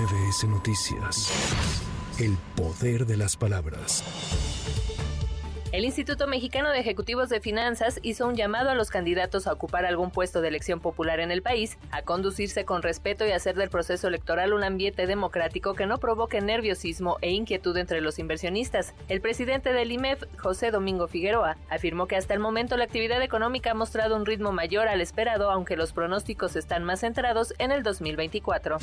MBS Noticias. El poder de las palabras. El Instituto Mexicano de Ejecutivos de Finanzas hizo un llamado a los candidatos a ocupar algún puesto de elección popular en el país, a conducirse con respeto y hacer del proceso electoral un ambiente democrático que no provoque nerviosismo e inquietud entre los inversionistas. El presidente del IMEF, José Domingo Figueroa, afirmó que hasta el momento la actividad económica ha mostrado un ritmo mayor al esperado, aunque los pronósticos están más centrados en el 2024.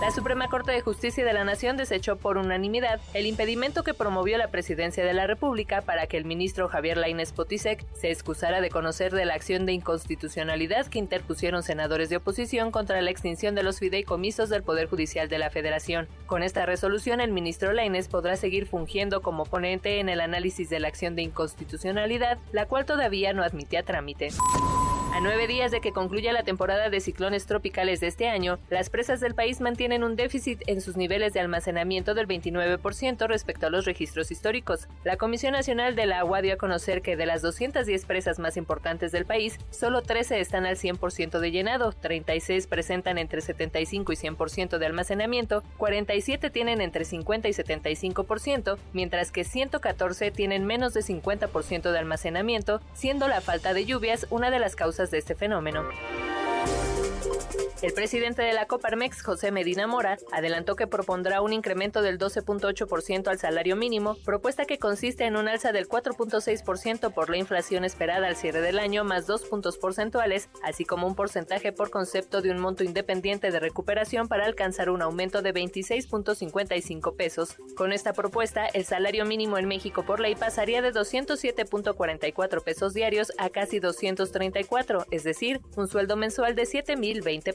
La Suprema Corte de Justicia de la Nación desechó por unanimidad el impedimento que promovió la presidencia de la República para que el ministro Javier Lainez Potisek se excusara de conocer de la acción de inconstitucionalidad que interpusieron senadores de oposición contra la extinción de los fideicomisos del Poder Judicial de la Federación. Con esta resolución, el ministro Lainez podrá seguir fungiendo como ponente en el análisis de la acción de inconstitucionalidad, la cual todavía no admitía trámite. A nueve días de que concluya la temporada de ciclones tropicales de este año, las presas del país mantienen un déficit en sus niveles de almacenamiento del 29% respecto a los registros históricos. La Comisión Nacional del Agua dio a conocer que de las 210 presas más importantes del país, solo 13 están al 100% de llenado, 36 presentan entre 75 y 100% de almacenamiento, 47 tienen entre 50 y 75%, mientras que 114 tienen menos de 50% de almacenamiento, siendo la falta de lluvias una de las causas de este fenómeno. El presidente de la Coparmex, José Medina Mora, adelantó que propondrá un incremento del 12.8% al salario mínimo, propuesta que consiste en un alza del 4.6% por la inflación esperada al cierre del año, más dos puntos porcentuales, así como un porcentaje por concepto de un monto independiente de recuperación para alcanzar un aumento de 26.55 pesos. Con esta propuesta, el salario mínimo en México por ley pasaría de 207.44 pesos diarios a casi 234, es decir, un sueldo mensual de 7.020